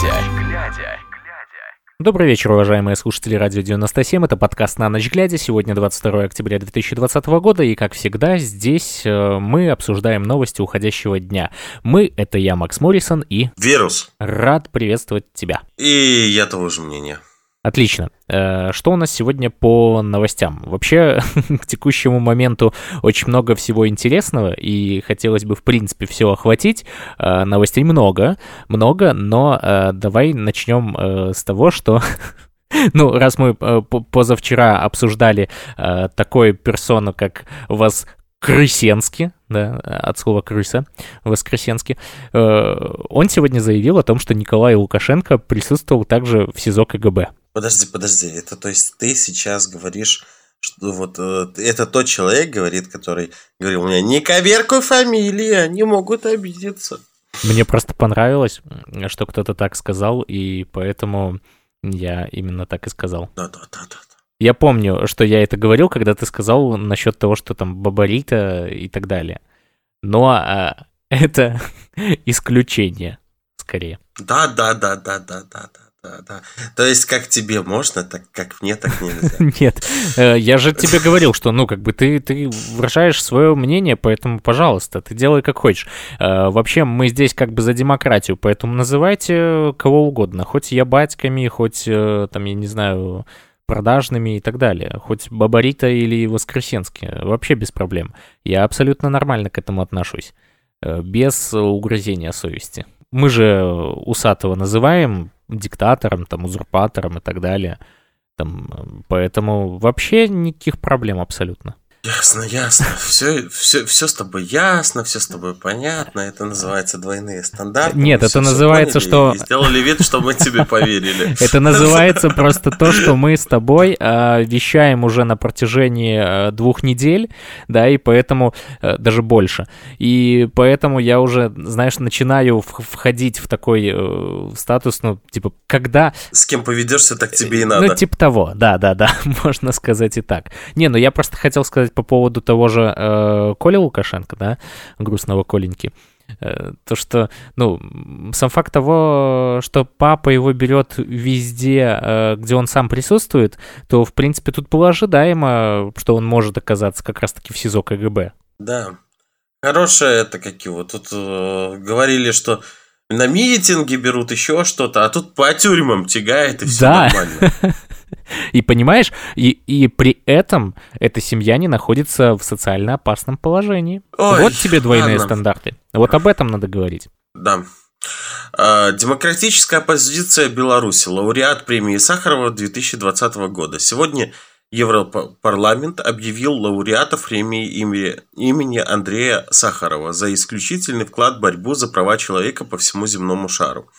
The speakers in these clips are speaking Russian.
глядя. Добрый вечер, уважаемые слушатели Радио 97. Это подкаст «На ночь глядя». Сегодня 22 октября 2020 года, и, как всегда, здесь э, мы обсуждаем новости уходящего дня. Мы — это я, Макс Моррисон, и... Вирус. Рад приветствовать тебя. И я того же мнения. Отлично. Э, что у нас сегодня по новостям? Вообще, к текущему моменту очень много всего интересного, и хотелось бы, в принципе, все охватить. Э, новостей много, много, но э, давай начнем с того, что Ну, раз мы позавчера обсуждали э, такую персону, как вас Крысенский, да, от слова крыса, Воскресенский, он сегодня заявил о том, что Николай Лукашенко присутствовал также в СИЗО КГБ. Подожди, подожди. Это то есть ты сейчас говоришь, что вот э, это тот человек говорит, который говорил мне, не коверкуй фамилии, они могут обидеться. Мне просто понравилось, что кто-то так сказал, и поэтому я именно так и сказал. Да, да, да, да. Я помню, что я это говорил, когда ты сказал насчет того, что там бабарита и так далее. Но а, это исключение, скорее. Да, да. То есть, как тебе можно, так как мне, так нельзя. Нет, э, я же тебе говорил, что, ну, как бы ты, ты выражаешь свое мнение, поэтому, пожалуйста, ты делай как хочешь. Э, вообще, мы здесь как бы за демократию, поэтому называйте кого угодно. Хоть я батьками, хоть, э, там, я не знаю, продажными и так далее. Хоть Бабарита или Воскресенский. Вообще без проблем. Я абсолютно нормально к этому отношусь. Без угрызения совести. Мы же Усатого называем диктатором, там, узурпатором и так далее. Там, поэтому вообще никаких проблем абсолютно. Ясно, ясно. Все, все, все с тобой ясно, все с тобой понятно. Это называется двойные стандарты. Нет, это называется, что... сделали вид, что мы тебе поверили. Это называется просто то, что мы с тобой а, вещаем уже на протяжении а, двух недель, да, и поэтому а, даже больше. И поэтому я уже, знаешь, начинаю входить в такой э, статус, ну, типа, когда... С кем поведешься, так тебе и надо. Ну, типа того, да, да, да, можно сказать и так. Не, ну я просто хотел сказать по поводу того же э, Коля Лукашенко, да, грустного Коленьки. Э, то, что, ну, сам факт того, что папа его берет везде, э, где он сам присутствует, то, в принципе, тут было ожидаемо, что он может оказаться как раз-таки в СИЗО КГБ. Да. Хорошее это как его. Тут э, говорили, что на митинги берут еще что-то, а тут по тюрьмам тягает, и все да. нормально. И понимаешь, и, и при этом эта семья не находится в социально опасном положении. Ой, вот тебе двойные ладно. стандарты. Вот об этом надо говорить. Да. А, демократическая оппозиция Беларуси. Лауреат премии Сахарова 2020 года. Сегодня Европарламент объявил лауреатов премии имени Андрея Сахарова за исключительный вклад в борьбу за права человека по всему земному шару.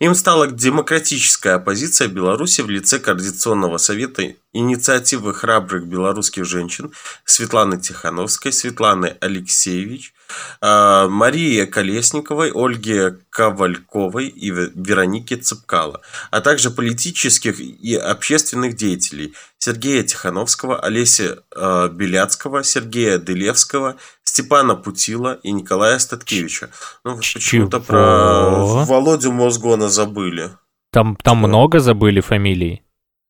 Им стала демократическая оппозиция Беларуси в лице Координационного совета инициативы храбрых белорусских женщин Светланы Тихановской, Светланы Алексеевич, Марии Колесниковой, Ольги Ковальковой и Вероники Цыпкало, а также политических и общественных деятелей Сергея Тихановского, Олеся э, Беляцкого, Сергея Дылевского, Степана Путила и Николая Статкевича. Ну, почему-то про Володю Мозгона забыли. Там, там много забыли фамилий.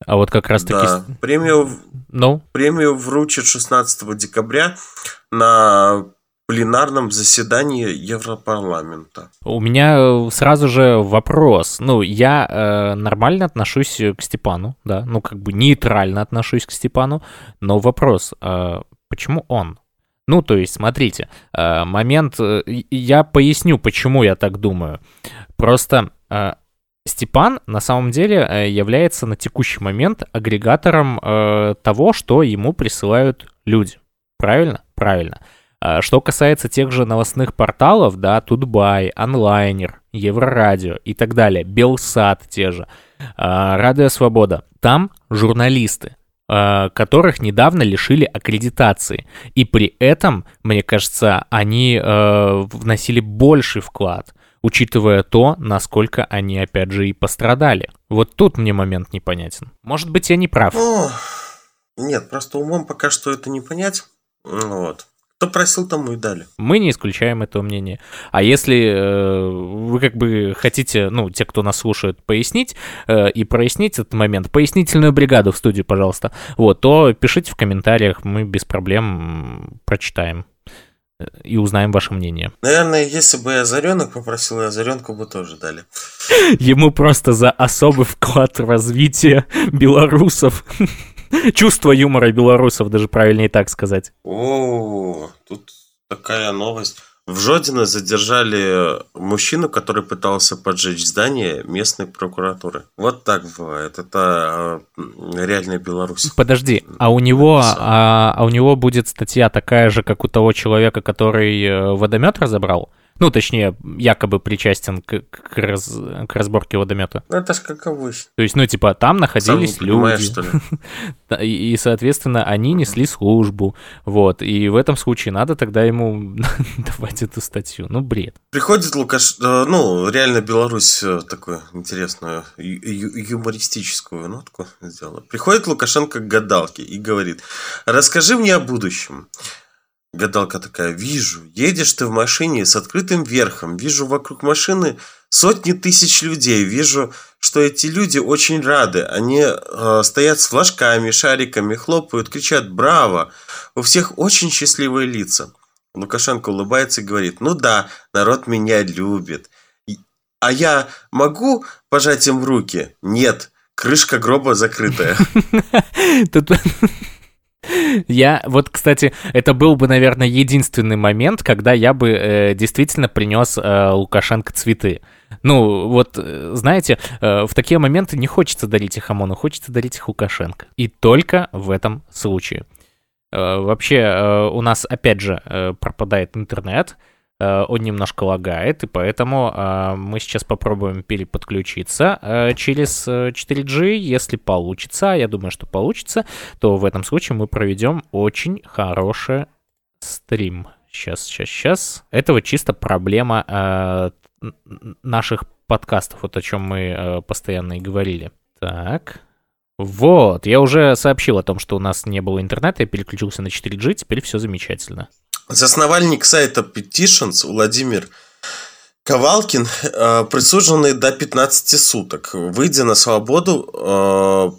А вот как раз таки... Да. Премию, ну? премию вручат 16 декабря на пленарном заседании Европарламента. У меня э, сразу же вопрос. Ну, я э, нормально отношусь к Степану, да, ну, как бы нейтрально отношусь к Степану, но вопрос, э, почему он? Ну, то есть, смотрите, э, момент, э, я поясню, почему я так думаю. Просто э, Степан на самом деле э, является на текущий момент агрегатором э, того, что ему присылают люди. Правильно? Правильно. А, что касается тех же новостных порталов, да, Тутбай, Онлайнер, Еврорадио и так далее, Белсат те же, а, Радио Свобода, там журналисты, а, которых недавно лишили аккредитации. И при этом, мне кажется, они вносили больший вклад, учитывая то, насколько они, опять же, и пострадали. Вот тут мне момент непонятен. Может быть, я не прав. О, нет, просто умом пока что это не понять. Вот. Кто просил, тому и дали. Мы не исключаем этого мнения. А если э, вы как бы хотите, ну, те, кто нас слушает, пояснить э, и прояснить этот момент, пояснительную бригаду в студии, пожалуйста, вот, то пишите в комментариях, мы без проблем прочитаем э, и узнаем ваше мнение. Наверное, если бы я Озаренок попросил, и Озаренку бы тоже дали. Ему просто за особый вклад в развитие белорусов. Чувство юмора белорусов, даже правильнее так сказать. О, тут такая новость. В Жодино задержали мужчину, который пытался поджечь здание местной прокуратуры. Вот так бывает. Это реальная Беларусь. Подожди, а у него, а, а у него будет статья такая же, как у того человека, который э, водомет разобрал? Ну, точнее, якобы причастен к, к, раз, к разборке водомета. Ну, это ж как обычно. То есть, ну, типа, там находились Сам люди. Что ли? и, и, соответственно, они несли службу. Вот. И в этом случае надо тогда ему давать эту статью. Ну, бред. Приходит Лукаш... Э, ну, реально Беларусь э, такую интересную, юмористическую нотку сделала. Приходит Лукашенко к гадалке и говорит, расскажи мне о будущем. Гадалка такая, вижу, едешь ты в машине с открытым верхом, вижу вокруг машины сотни тысяч людей, вижу, что эти люди очень рады, они э, стоят с флажками, шариками, хлопают, кричат «Браво!», у всех очень счастливые лица. Лукашенко улыбается и говорит, ну да, народ меня любит. А я могу пожать им руки? Нет, крышка гроба закрытая. я, вот, кстати, это был бы, наверное, единственный момент, когда я бы э, действительно принес э, Лукашенко цветы. Ну, вот, э, знаете, э, в такие моменты не хочется дарить их ОМОНу, хочется дарить их Лукашенко. И только в этом случае. Э, вообще, у нас, опять же, пропадает интернет, он немножко лагает, и поэтому э, мы сейчас попробуем переподключиться э, через 4G. Если получится, я думаю, что получится, то в этом случае мы проведем очень хороший стрим. Сейчас, сейчас, сейчас. Это вот чисто проблема наших подкастов, вот о чем мы постоянно и говорили. Так. Вот, я уже сообщил о том, что у нас не было интернета, я переключился на 4G, теперь все замечательно. Засновальник сайта Petitions Владимир Ковалкин, э, присуженный до 15 суток, выйдя на свободу э,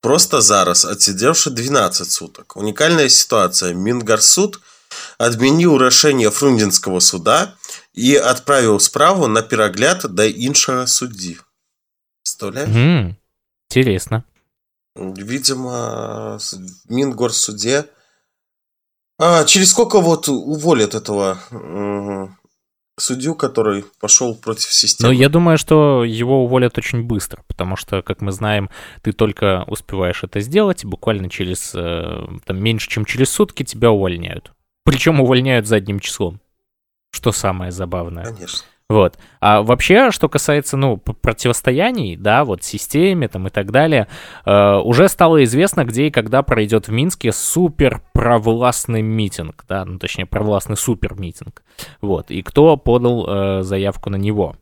просто зараз, отсидевший 12 суток. Уникальная ситуация. Мингорсуд отменил решение Фрунзенского суда и отправил справу на перегляд до іншого судді. Представляешь? Mm, интересно. Видимо, Мингорсуде а через сколько вот уволят этого судью, который пошел против системы? Ну, я думаю, что его уволят очень быстро, потому что, как мы знаем, ты только успеваешь это сделать, буквально через, э, там, меньше, чем через сутки тебя увольняют. Причем увольняют задним числом, что самое забавное. Конечно. Вот. А вообще, что касается, ну, противостояний, да, вот системе там и так далее, э, уже стало известно, где и когда пройдет в Минске супер провластный митинг, да, ну, точнее, провластный супер митинг. Вот. И кто подал э, заявку на него?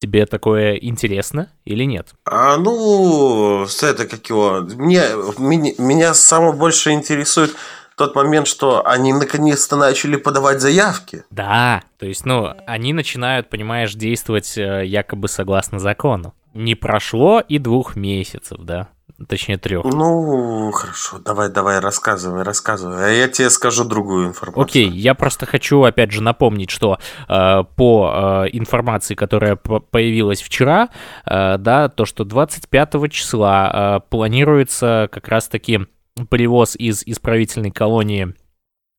Тебе такое интересно или нет? А, ну, это как его... Мне, меня, меня самое больше интересует тот момент, что они наконец-то начали подавать заявки. Да, то есть, ну, они начинают, понимаешь, действовать э, якобы согласно закону. Не прошло и двух месяцев, да? Точнее, трех. Ну, хорошо, давай, давай, рассказывай, рассказывай. А я тебе скажу другую информацию. Окей, я просто хочу, опять же, напомнить, что э, по э, информации, которая появилась вчера, э, да, то, что 25 числа э, планируется как раз-таки привоз из исправительной колонии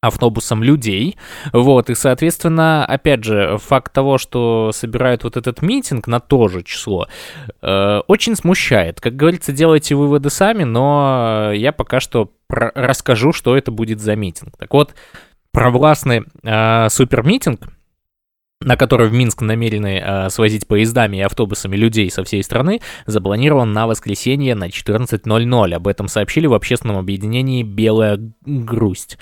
автобусом людей, вот, и, соответственно, опять же, факт того, что собирают вот этот митинг на то же число, э, очень смущает. Как говорится, делайте выводы сами, но я пока что расскажу, что это будет за митинг. Так вот, провластный э, супермитинг на который в Минск намерены э, свозить поездами и автобусами людей со всей страны, запланирован на воскресенье на 14.00. Об этом сообщили в общественном объединении «Белая грусть».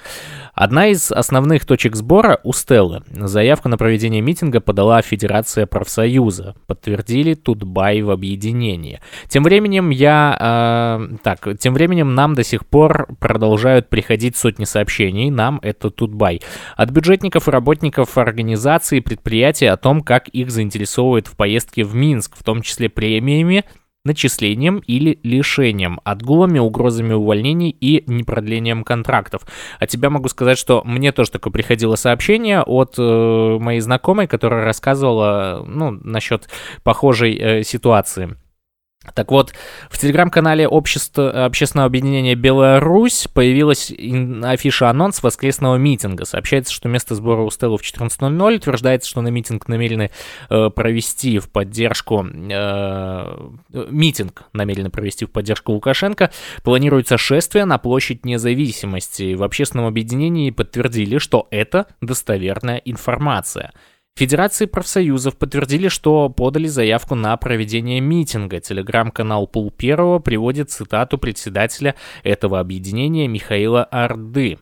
Одна из основных точек сбора у Стеллы. Заявку на проведение митинга подала Федерация профсоюза. Подтвердили Тутбай в объединении. Тем временем я... Э, так, тем временем нам до сих пор продолжают приходить сотни сообщений. Нам это Тутбай. От бюджетников и работников организации предприятий предприятия о том, как их заинтересовывает в поездке в Минск, в том числе премиями, начислением или лишением, отгулами, угрозами увольнений и непродлением контрактов. А тебя могу сказать, что мне тоже такое приходило сообщение от э, моей знакомой, которая рассказывала ну, насчет похожей э, ситуации. Так вот, в телеграм-канале общества, общественного объединения «Беларусь» появилась афиша-анонс воскресного митинга. Сообщается, что место сбора у Стеллы в 14.00. Утверждается, что на митинг намерены э, провести в поддержку... Э, митинг намерены провести в поддержку Лукашенко. Планируется шествие на площадь независимости. В общественном объединении подтвердили, что это достоверная информация. Федерации профсоюзов подтвердили, что подали заявку на проведение митинга. Телеграм-канал Пул Первого приводит цитату председателя этого объединения Михаила Орды.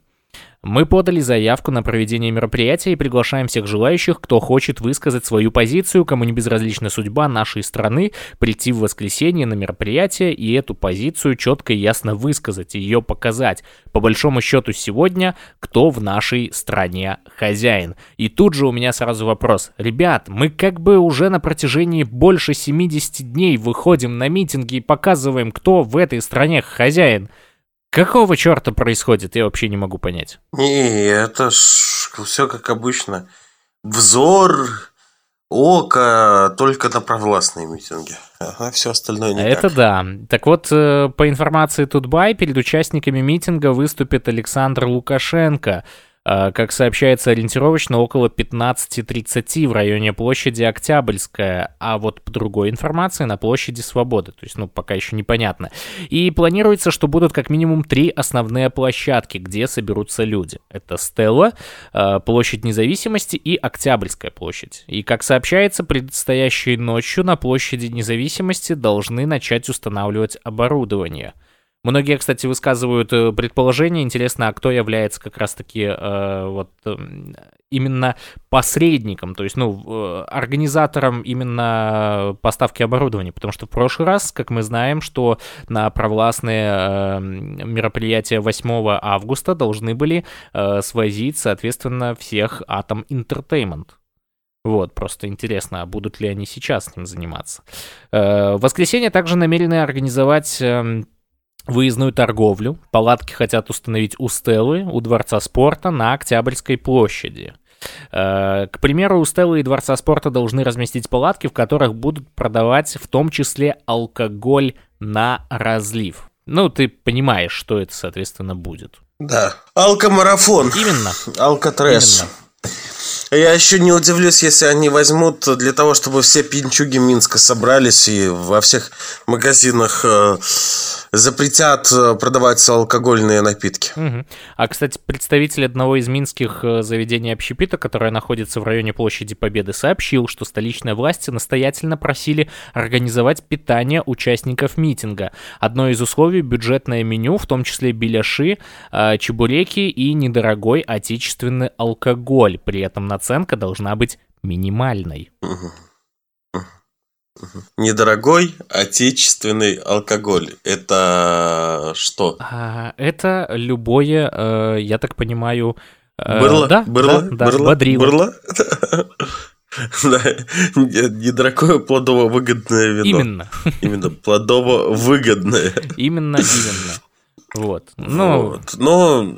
Мы подали заявку на проведение мероприятия и приглашаем всех желающих, кто хочет высказать свою позицию, кому не безразлична судьба нашей страны, прийти в воскресенье на мероприятие и эту позицию четко и ясно высказать, ее показать. По большому счету сегодня, кто в нашей стране хозяин. И тут же у меня сразу вопрос. Ребят, мы как бы уже на протяжении больше 70 дней выходим на митинги и показываем, кто в этой стране хозяин. Какого черта происходит, я вообще не могу понять. Не, это ж все как обычно. Взор, око только на провластные митинги. Ага, все остальное никак. Это да. Так вот, э, по информации Тутбай, перед участниками митинга выступит Александр Лукашенко – а, как сообщается ориентировочно, около 15.30 в районе площади Октябрьская, а вот по другой информации на площади Свободы, то есть, ну, пока еще непонятно. И планируется, что будут как минимум три основные площадки, где соберутся люди. Это Стелла, а, площадь Независимости и Октябрьская площадь. И, как сообщается, предстоящей ночью на площади Независимости должны начать устанавливать оборудование – Многие, кстати, высказывают э, предположение, интересно, а кто является как раз-таки э, вот э, именно посредником, то есть, ну, э, организатором именно поставки оборудования, потому что в прошлый раз, как мы знаем, что на провластные э, мероприятия 8 августа должны были э, свозить, соответственно, всех Atom Entertainment. Вот, просто интересно, а будут ли они сейчас этим заниматься. Э, в воскресенье также намерены организовать эм, выездную торговлю. Палатки хотят установить у Стеллы, у Дворца спорта на Октябрьской площади. Э, к примеру, у Стеллы и Дворца спорта должны разместить палатки, в которых будут продавать в том числе алкоголь на разлив. Ну, ты понимаешь, что это, соответственно, будет. Да. Алкомарафон. Именно. Алкотресс. Именно. Я еще не удивлюсь, если они возьмут для того, чтобы все пинчуги Минска собрались и во всех магазинах э, запретят э, продавать алкогольные напитки. Угу. А, кстати, представитель одного из минских э, заведений общепита, которое находится в районе площади Победы, сообщил, что столичные власти настоятельно просили организовать питание участников митинга. Одно из условий – бюджетное меню, в том числе беляши, э, чебуреки и недорогой отечественный алкоголь. При этом наценка должна быть минимальной. Недорогой отечественный алкоголь. Это что? А, это любое, э, я так понимаю... Э, бырло? Да, бырло? Да, да, бырло? бодрило. Бырло? Да, недорогое плодово-выгодное вино. Именно. Именно, плодово-выгодное. Именно, именно. Вот. Ну, вот. Но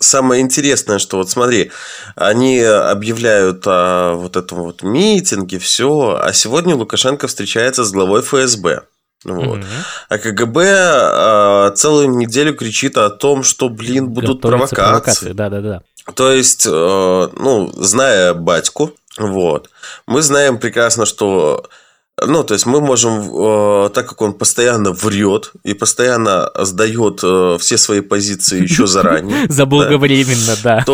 Самое интересное, что вот смотри, они объявляют о вот этом вот митинге, все, а сегодня Лукашенко встречается с главой ФСБ. Вот. Угу. А КГБ а, целую неделю кричит о том, что, блин, будут Готовится провокации. Да, да, да. То есть, э, ну, зная батьку, вот, мы знаем прекрасно, что Ну, то есть мы можем, э, так как он постоянно врет и постоянно сдает э, все свои позиции еще заранее. Заблаговременно, да.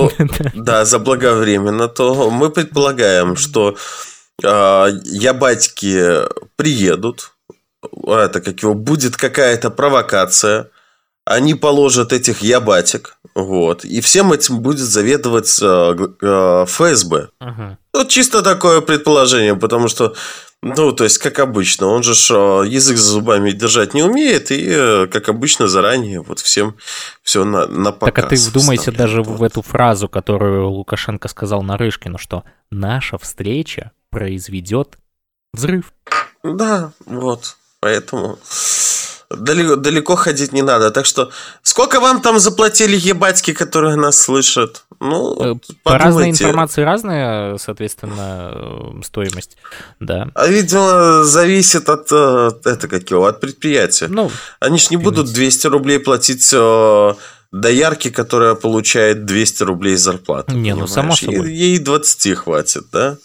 Да, заблаговременно, то мы предполагаем, что э, ябатьки приедут, это как его, будет какая-то провокация, они положат этих ябатик, вот, и всем этим будет заведовать э, э, ФСБ. Вот чисто такое предположение, потому что, ну, то есть, как обычно, он же э, язык за зубами держать не умеет, и, э, как обычно, заранее вот всем все на, на показ. Так а ты вдумайся даже вот. в эту фразу, которую Лукашенко сказал Нарышкину, что наша встреча произведет взрыв. Да, вот, поэтому далеко, далеко ходить не надо. Так что, сколько вам там заплатили ебатьки, которые нас слышат? Ну, э, По разной информации разная, соответственно, э, стоимость, да. А, видимо, зависит от, э, это как его, от предприятия. Ну, Они ж не будут 200 рублей платить доярке, которая получает 200 рублей зарплаты. Не, ну само собой. Ей 20 хватит, да?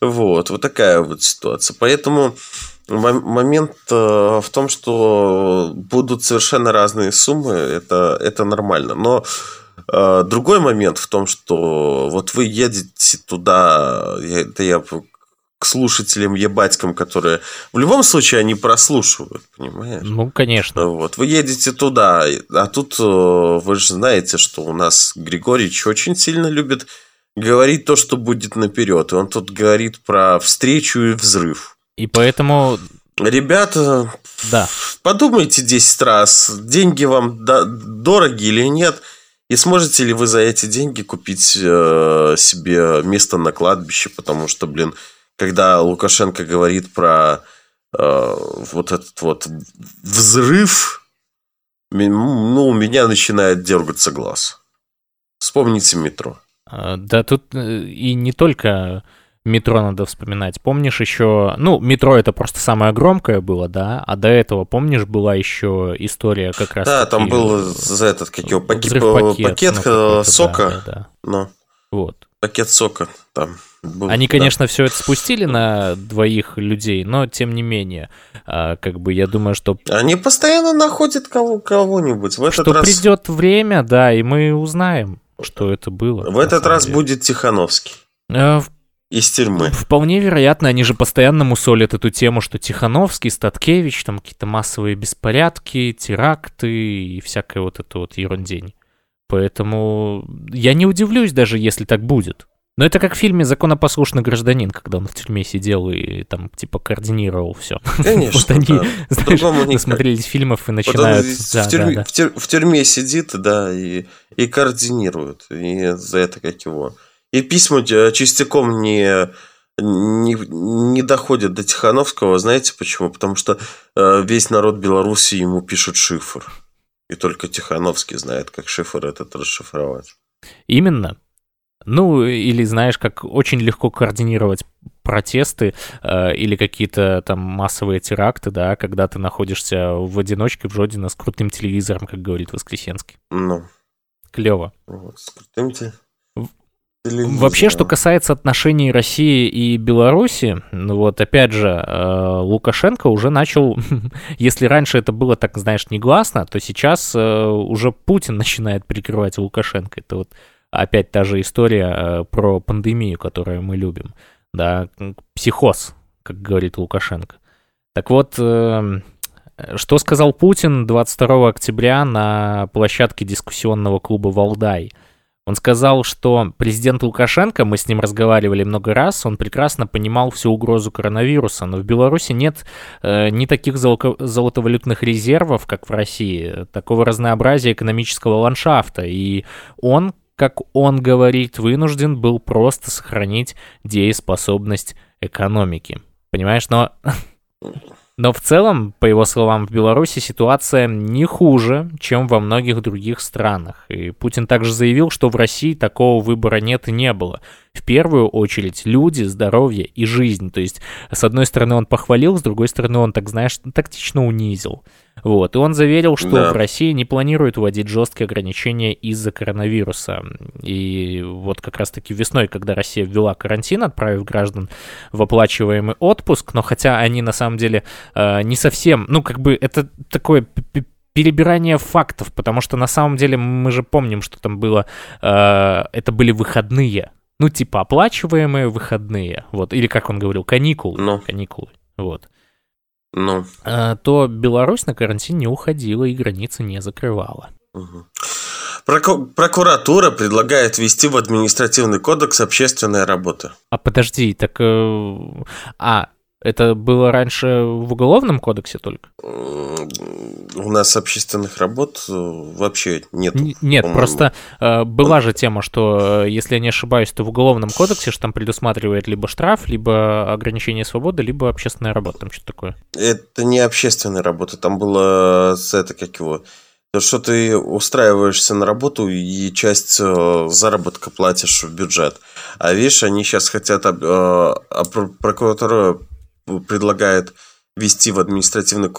Вот, вот такая вот ситуация. Поэтому Момент э, в том, что будут совершенно разные суммы, это, это нормально. Но э, другой момент в том, что вот вы едете туда, это я к слушателям ебатькам, которые в любом случае они прослушивают, понимаешь? Ну, конечно. Вот. Вы едете туда, а тут э, вы же знаете, что у нас Григорьевич очень сильно любит говорить то, что будет наперед. И он тут говорит про встречу и взрыв. И поэтому... Ребята, да. подумайте 10 раз, деньги вам дороги или нет, и сможете ли вы за эти деньги купить э, себе место на кладбище, потому что, блин, когда Лукашенко говорит про э, вот этот вот взрыв, ну, у меня начинает дергаться глаз. Вспомните метро. А, да, тут э, и не только метро надо вспоминать. Помнишь еще... Ну, метро это просто самое громкое было, да? А до этого, помнишь, была еще история как раз... Да, там был за этот, как его, пакет, пакет ну, сока. Да, да. Ну, вот. Пакет сока там. Был, Они, конечно, да. все это спустили на двоих людей, но тем не менее, а, как бы я думаю, что... Они постоянно находят кого- кого-нибудь. В этот что раз... придет время, да, и мы узнаем, что это было. В этот раз деле. будет Тихановский. Из тюрьмы. Вполне вероятно, они же постоянно мусолят эту тему, что Тихановский, Статкевич, там какие-то массовые беспорядки, теракты и всякая вот эта вот ерундень. Поэтому я не удивлюсь даже, если так будет. Но это как в фильме «Законопослушный гражданин», когда он в тюрьме сидел и там типа координировал все. Конечно, Вот они, да. знаешь, насмотрелись фильмов и начинают... Вот да, в, тюрьме, да, да. В, тюр, в тюрьме сидит, да, и, и координирует. И за это как его и письма частяком не, не, не доходят до Тихановского. Знаете почему? Потому что э, весь народ Беларуси ему пишет шифр. И только Тихановский знает, как шифр этот расшифровать. Именно. Ну, или знаешь, как очень легко координировать протесты э, или какие-то там массовые теракты, да, когда ты находишься в одиночке в Жодино с крутым телевизором, как говорит Воскресенский. Ну. Клево. Вот, с крутым телевизором. Вообще, что касается отношений России и Беларуси, ну вот опять же, э, Лукашенко уже начал, если раньше это было так, знаешь, негласно, то сейчас э, уже Путин начинает прикрывать Лукашенко. Это вот опять та же история э, про пандемию, которую мы любим, да, психоз, как говорит Лукашенко. Так вот, что сказал Путин 22 октября на площадке дискуссионного клуба «Валдай»? Он сказал, что президент Лукашенко, мы с ним разговаривали много раз, он прекрасно понимал всю угрозу коронавируса, но в Беларуси нет э, ни таких золото- золотовалютных резервов, как в России, такого разнообразия экономического ландшафта, и он, как он говорит, вынужден был просто сохранить дееспособность экономики. Понимаешь, но Но в целом, по его словам, в Беларуси ситуация не хуже, чем во многих других странах. И Путин также заявил, что в России такого выбора нет и не было. в первую очередь люди, здоровье и жизнь. То есть, с одной стороны, он похвалил, с другой стороны, он, так знаешь, тактично унизил. Вот. И он заверил, что да. в России не планируют вводить жесткие ограничения из-за коронавируса. И вот как раз-таки весной, когда Россия ввела карантин, отправив граждан в оплачиваемый отпуск, но хотя они на самом деле э, не совсем, ну как бы это такое перебирание фактов, потому что на самом деле мы же помним, что там было, э, это были выходные, ну типа оплачиваемые выходные, вот, или как он говорил, каникулы, ну. каникулы, вот. Ну. Э, то Беларусь на карантин не уходила и границы не закрывала. Угу. Прокуратура предлагает ввести в административный кодекс общественные работы. А подожди, так... Э, а, это было раньше в уголовном кодексе только? У нас общественных работ э, вообще нет. Нет, просто э, была же тема, что, э, если я не ошибаюсь, то в уголовном кодексе что там предусматривает либо штраф, либо ограничение свободы, либо общественная работа, там что-то такое. Это не общественная работа, там было это как его... То, что ты устраиваешься на работу и часть э, заработка платишь в бюджет. А видишь, они сейчас хотят, э, а прокуратура предлагает ввести в административный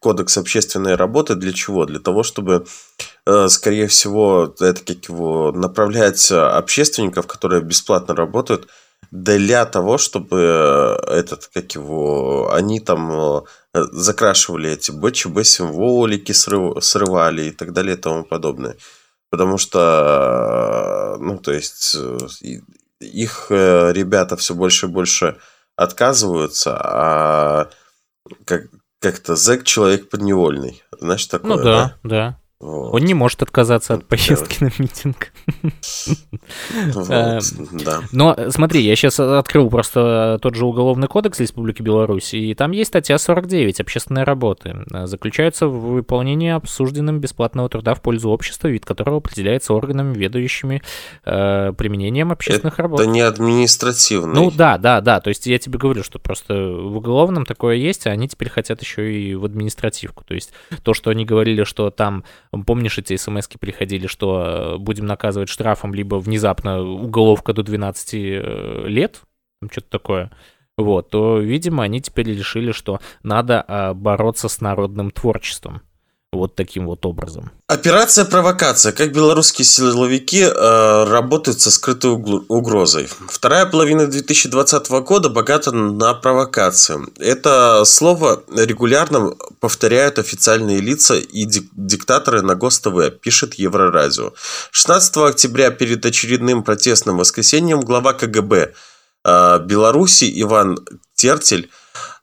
кодекс общественной работы. Для чего? Для того, чтобы, э, скорее всего, это как его направлять общественников, которые бесплатно работают, для того, чтобы э, этот, как его, они там э, закрашивали эти БЧБ символики, срыв, срывали и так далее и тому подобное. Потому что, ну, то есть, их ребята все больше и больше отказываются, а как, как-то зэк человек подневольный. Знаешь, такое, Ну да, да. Да. Вот. Он не может отказаться от поездки на митинг. Вот, э, да. Но смотри, я сейчас открыл просто тот же Уголовный кодекс Республики Беларусь, и там есть статья 49 «Общественные работы». Заключаются в выполнении обсужденным бесплатного труда в пользу общества, вид которого определяется органами, ведущими э, применением общественных Это работ. Это не административный. Ну да, да, да. То есть я тебе говорю, что просто в уголовном такое есть, а они теперь хотят еще и в административку. То есть то, что они говорили, что там Помнишь, эти смс приходили, что э, будем наказывать штрафом, либо внезапно уголовка до 12 э, лет, что-то такое, вот, то, видимо, они теперь решили, что надо а, бороться с народным творчеством вот таким вот образом. Операция «Провокация». Как белорусские силовики э, работают со скрытой угрозой. Вторая половина 2020 года богата на провокации. Это слово регулярно повторяют официальные лица и диктаторы на ГОСТВ, пишет Еврорадио. 16 октября перед очередным протестным воскресеньем глава КГБ э, Беларуси Иван Тертель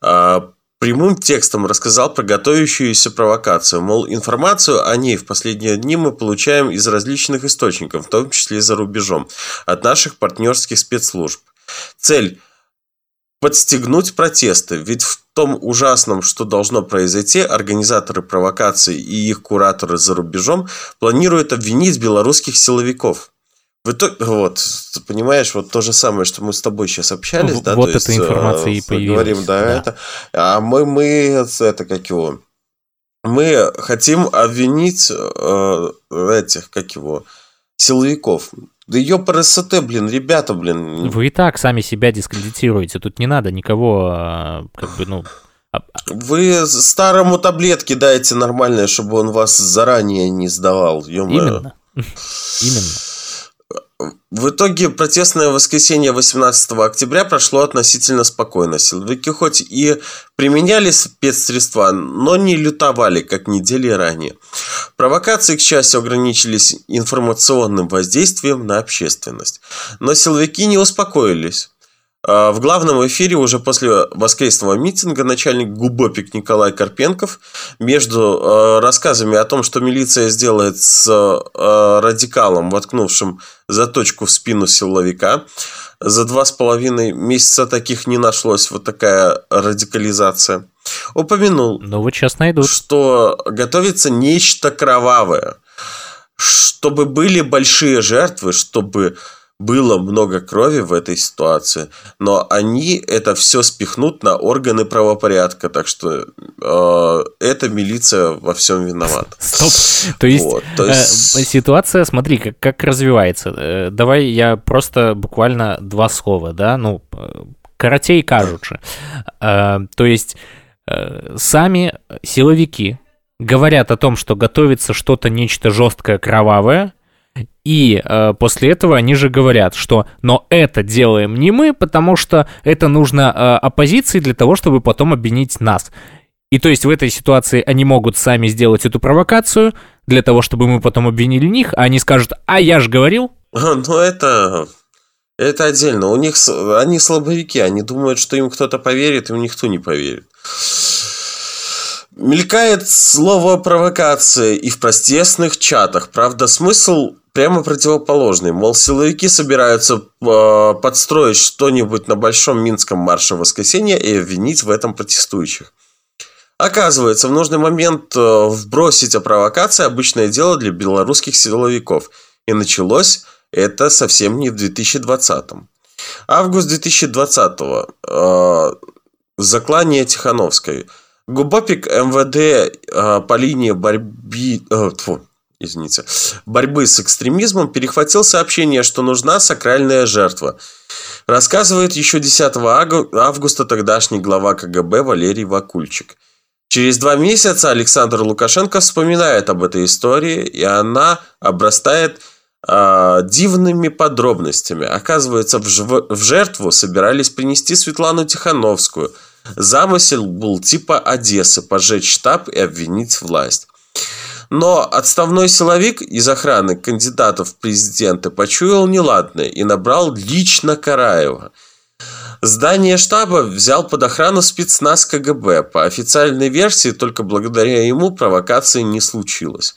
э, прямым текстом рассказал про готовящуюся провокацию. Мол, информацию о ней в последние дни мы получаем из различных источников, в том числе за рубежом, от наших партнерских спецслужб. Цель подстегнуть протесты, ведь в том ужасном, что должно произойти, организаторы провокации и их кураторы за рубежом планируют обвинить белорусских силовиков. В итоге, вот, понимаешь, вот то же самое, что мы с тобой сейчас общались, да, вот эта информация и появилась. Говорим, да, да, это, а мы, мы, это как его, мы хотим обвинить э, этих, как его, силовиков. Да ее ПРСТ, блин, ребята, блин. Вы и так сами себя дискредитируете, тут не надо никого, а, как бы, ну... А, а Вы старому таблетки дайте нормальные, чтобы он вас заранее не сдавал. Именно. Именно. В итоге протестное воскресенье 18 октября прошло относительно спокойно. Силовики хоть и применяли спецсредства, но не лютовали, как недели ранее. Провокации, к счастью, ограничились информационным воздействием на общественность. Но силовики не успокоились. А, в главном эфире уже после воскресного митинга начальник ГУБОПИК Николай Карпенков между а, рассказами о том, что милиция сделает с а, радикалом, воткнувшим заточку в спину силовика, за два с половиной месяца таких не нашлось, вот такая радикализация, упомянул, ну, вот сейчас найдут. что готовится нечто кровавое, чтобы были большие жертвы, чтобы было много крови в этой ситуации, но они это все спихнут на органы правопорядка, так что э, эта милиция во всем виновата. Стоп. То есть, вот, то есть... Э, ситуация, смотри, как, как развивается. Э, давай я просто буквально два слова, да, ну, коротей кажучи. Э, то есть, э, сами силовики говорят о том, что готовится что-то, нечто жесткое, кровавое, и э, после этого они же говорят, что но это делаем не мы, потому что это нужно э, оппозиции для того, чтобы потом обвинить нас. И то есть в этой ситуации они могут сами сделать эту провокацию для того, чтобы мы потом обвинили них, а они скажут, а я же говорил. Ну это это отдельно. У них они слабовики, они думают, что им кто-то поверит, им никто не поверит. Мелькает слово провокация и в протестных чатах. Правда, смысл прямо противоположный. Мол, силовики собираются э, подстроить что-нибудь на Большом Минском марше в воскресенье и обвинить в этом протестующих. Оказывается, в нужный момент э, вбросить о провокации обычное дело для белорусских силовиков. И началось это совсем не в 2020. Август 2020. Э, заклание Тихановской. Губопик МВД э, по линии борьбы... Э, тьфу, извините, борьбы с экстремизмом перехватил сообщение, что нужна сакральная жертва. Рассказывает еще 10 августа тогдашний глава КГБ Валерий Вакульчик. Через два месяца Александр Лукашенко вспоминает об этой истории, и она обрастает э, дивными подробностями. Оказывается, в, жв- в жертву собирались принести Светлану Тихановскую. Замысел был типа Одессы – пожечь штаб и обвинить власть. Но отставной силовик из охраны кандидатов в президенты почуял неладное и набрал лично Караева. Здание штаба взял под охрану спецназ КГБ. По официальной версии, только благодаря ему провокации не случилось.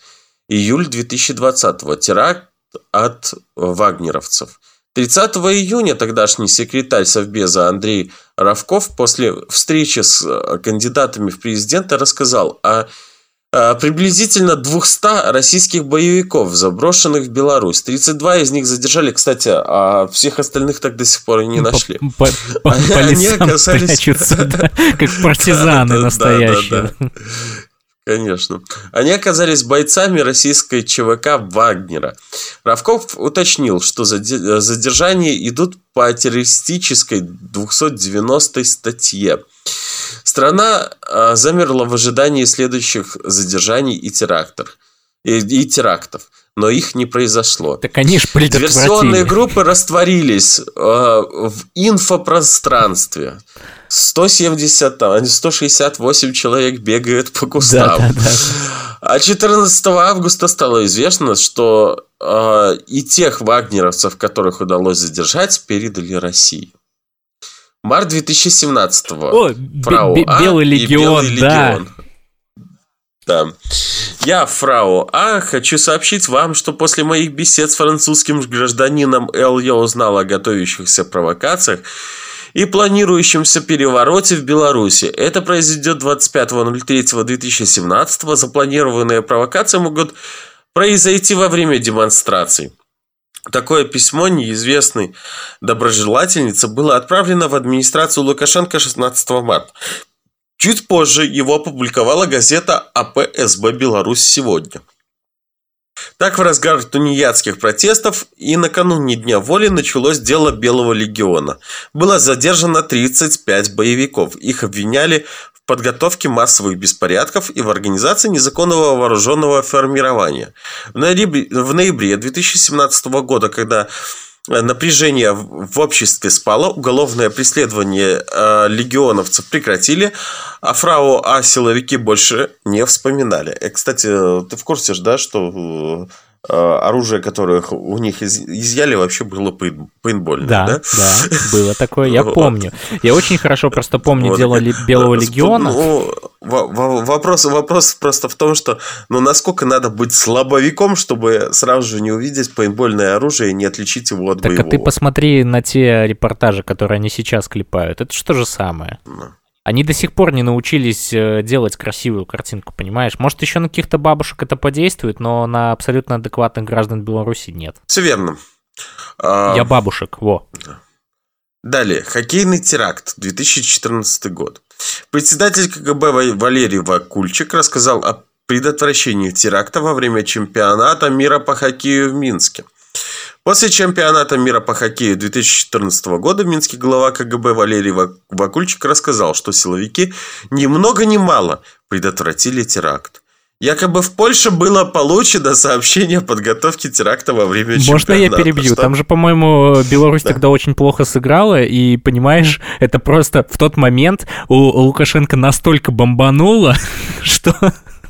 Июль 2020-го. Теракт от вагнеровцев. 30 июня тогдашний секретарь Совбеза Андрей Равков после встречи с э, кандидатами в президенты рассказал о приблизительно 200 российских боевиков, заброшенных в Беларусь. 32 из них задержали, кстати, а всех остальных так до сих пор и не нашли. По, по, по лесам прячутся, как партизаны настоящие. Конечно. Они оказались бойцами российской ЧВК Вагнера. Равков уточнил, что задержания идут по террористической 290 статье. Страна а, замерла в ожидании следующих задержаний и терактов. И, и терактов но их не произошло. Так они же Диверсионные группы растворились э, в инфопространстве. 170, там, 168 человек бегают по кустам. Да, да, да. А 14 августа стало известно, что э, и тех вагнеровцев, которых удалось задержать, передали России. Март 2017 О, Фрау а Белый легион, Белый да. легион. Да. Я, фрау А, хочу сообщить вам, что после моих бесед с французским гражданином Л я узнал о готовящихся провокациях и планирующемся перевороте в Беларуси. Это произойдет 25.03.2017. Запланированные провокации могут произойти во время демонстраций. Такое письмо неизвестной доброжелательнице было отправлено в администрацию Лукашенко 16 марта. Чуть позже его опубликовала газета АПСБ «Беларусь сегодня». Так, в разгар тунеядских протестов и накануне Дня воли началось дело Белого легиона. Было задержано 35 боевиков. Их обвиняли в подготовке массовых беспорядков и в организации незаконного вооруженного формирования. В ноябре, в ноябре 2017 года, когда напряжение в обществе спало, уголовное преследование э, легионовцев прекратили, а фрау А силовики больше не вспоминали. И, кстати, ты в курсе же, да, что э, оружие, которое у них изъяли, вообще было пейнтбольное, да? Да, да, было такое, я помню. Я очень хорошо просто помню дело Белого Легиона. Ну, вопрос, вопрос просто в том, что ну насколько надо быть слабовиком, чтобы сразу же не увидеть пейнтбольное оружие и не отличить его от так, боевого. Так а ты посмотри на те репортажи, которые они сейчас клепают. Это что же самое? Ну. Они до сих пор не научились э, делать красивую картинку, понимаешь? Может, еще на каких-то бабушек это подействует, но на абсолютно адекватных граждан Беларуси нет. Все верно. А, Я бабушек, во. Далее. Хоккейный теракт. 2014 год. Председатель КГБ Ва- Валерий Вакульчик рассказал о предотвращении теракта во время чемпионата мира по хоккею в Минске. После чемпионата мира по хоккею 2014 года минский глава КГБ Валерий Ва- Вакульчик рассказал, что силовики ни много ни мало предотвратили теракт. Якобы в Польше было получено сообщение о подготовке теракта во время Можно я чемпионата. перебью? Что- Там же, по-моему, Беларусь тогда очень плохо сыграла, и, понимаешь, это просто в тот момент у Лукашенко настолько бомбануло, что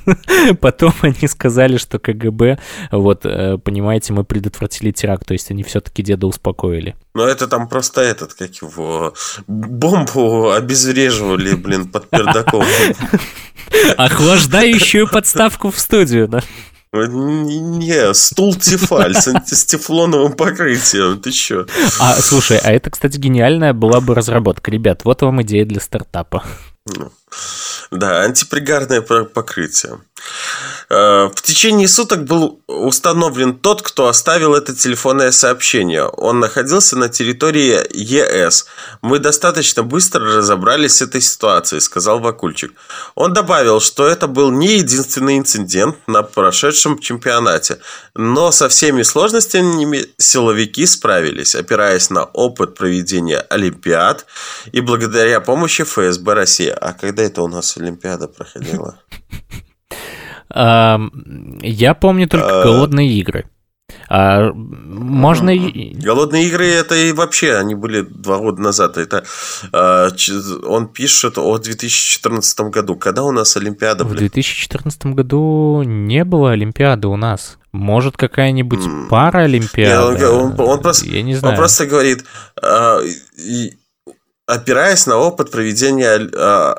потом они сказали, что КГБ, вот, э, понимаете, мы предотвратили теракт, то есть они все-таки деда успокоили. Ну, это там просто этот, как его, бомбу обезвреживали, блин, под пердаком. Охлаждающую подставку в студию, да? Не, стул Тефаль с антистефлоновым покрытием, ты чё? А, слушай, а это, кстати, гениальная была бы разработка. Ребят, вот вам идея для стартапа. Ну, Да, антипригарное покрытие. Э, В течение суток был установлен тот, кто оставил это телефонное сообщение. Он находился на территории ЕС. Мы достаточно быстро разобрались с этой ситуацией, сказал Вакульчик. Он добавил, что это был не единственный инцидент на прошедшем чемпионате, но со всеми сложностями силовики справились, опираясь на опыт проведения Олимпиад и благодаря помощи ФСБ России. А когда это у нас Олимпиада проходила? А, Я помню только А. голодные игры. А, можно Голодные игры это и вообще они были два года назад. Это ч- он пишет о 2014 году. Когда у нас Олимпиада, в блин? 2014 году не было Олимпиады у нас. Может, какая-нибудь пара Олимпиады? Не, он- он- он просто- Я не Он знаю. просто говорит, и- опираясь на опыт проведения э,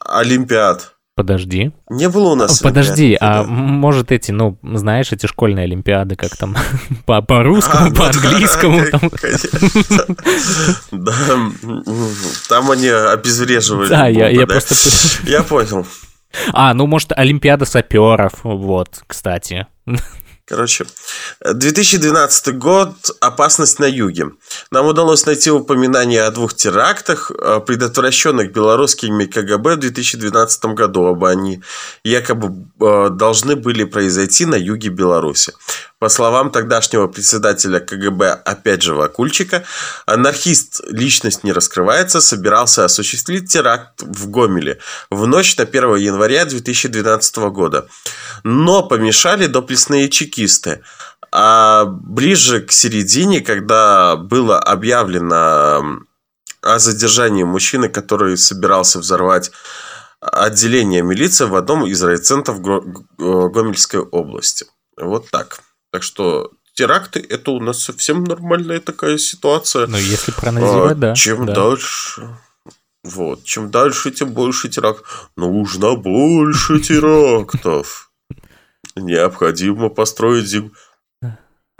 Олимпиад. Подожди. Не было у нас. Подожди, а может эти, ну, знаешь, эти школьные олимпиады, как там по- по-русскому, А, ну да, по-английскому? там. Да, они обезвреживали. Да, я, я просто... Я понял. А, ну, может, Олимпиада саперов, вот, кстати. Короче, 2012 год. Опасность на юге. Нам удалось найти упоминание о двух терактах, э, предотвращенных белорусскими КГБ в 2012 году. Оба они якобы э, должны были произойти на юге Беларуси. По словам тогдашнего председателя КГБ, опять же Вакульчика, анархист, личность не раскрывается, собирался осуществить теракт в Гомеле в ночь на 1 января 2012 года. Но помешали доблестные чекисты. А ближе к середине, когда было объявлено о задержании мужчины, который собирался взорвать отделение милиции в одном из райцентров Го- Го- Гомельской области. Вот так. Так что теракты это у нас совсем нормальная такая ситуация. Ну, если проанализировать, А, да. Чем да. дальше. Вот, чем дальше, тем больше терактов. Нужно больше терактов. Необходимо построить зиг...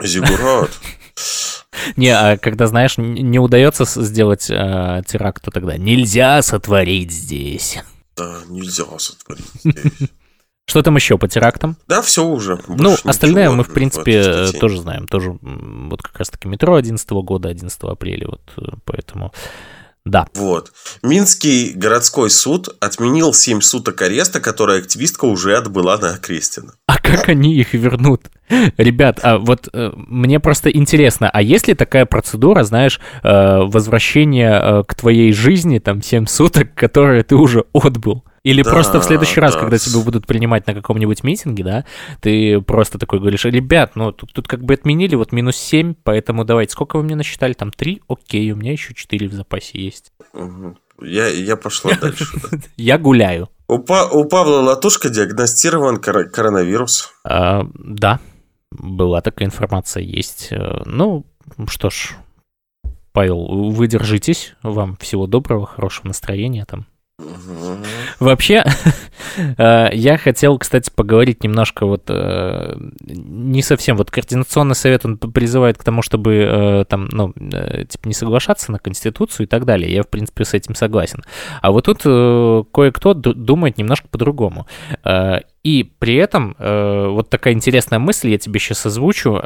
зигурат. Не, а когда, знаешь, не удается сделать э, теракт, то тогда нельзя сотворить здесь. Да, нельзя сотворить здесь. Что там еще по терактам? Да, все уже. ну, остальное мы, в принципе, тоже знаем. Тоже вот как раз-таки метро 11 года, 11 апреля, вот э, поэтому... Да. Вот. Минский городской суд отменил 7 суток ареста, которые активистка уже отбыла на Крестина. А как они их вернут? Ребят, а вот э, мне просто интересно, а есть ли такая процедура, знаешь, э, возвращения э, к твоей жизни, там, 7 суток, которые ты уже отбыл? Или Да, просто в следующий раз, да. когда тебя будут принимать на каком-нибудь митинге, да, ты просто такой говоришь, ребят, ну тут, тут как бы отменили, вот минус 7, поэтому давайте, сколько вы мне насчитали? Там 3? Окей, у меня еще 4 в запасе есть. Я, я пошла дальше. да. Я гуляю. У, Па- у Павла Латушка диагностирован кор- коронавирус. А, да, была такая информация, есть. Э, Ну, что ж, Павел, вы держитесь, вам всего доброго, хорошего настроения там. Вообще, э, я хотел, кстати, поговорить немножко вот э, не совсем. Вот координационный совет он призывает к тому, чтобы э, там, ну, типа не соглашаться на конституцию и так далее. Я в принципе с этим согласен. А вот тут кое-кто ду- думает немножко по-другому. И при этом вот такая интересная мысль, я тебе сейчас озвучу.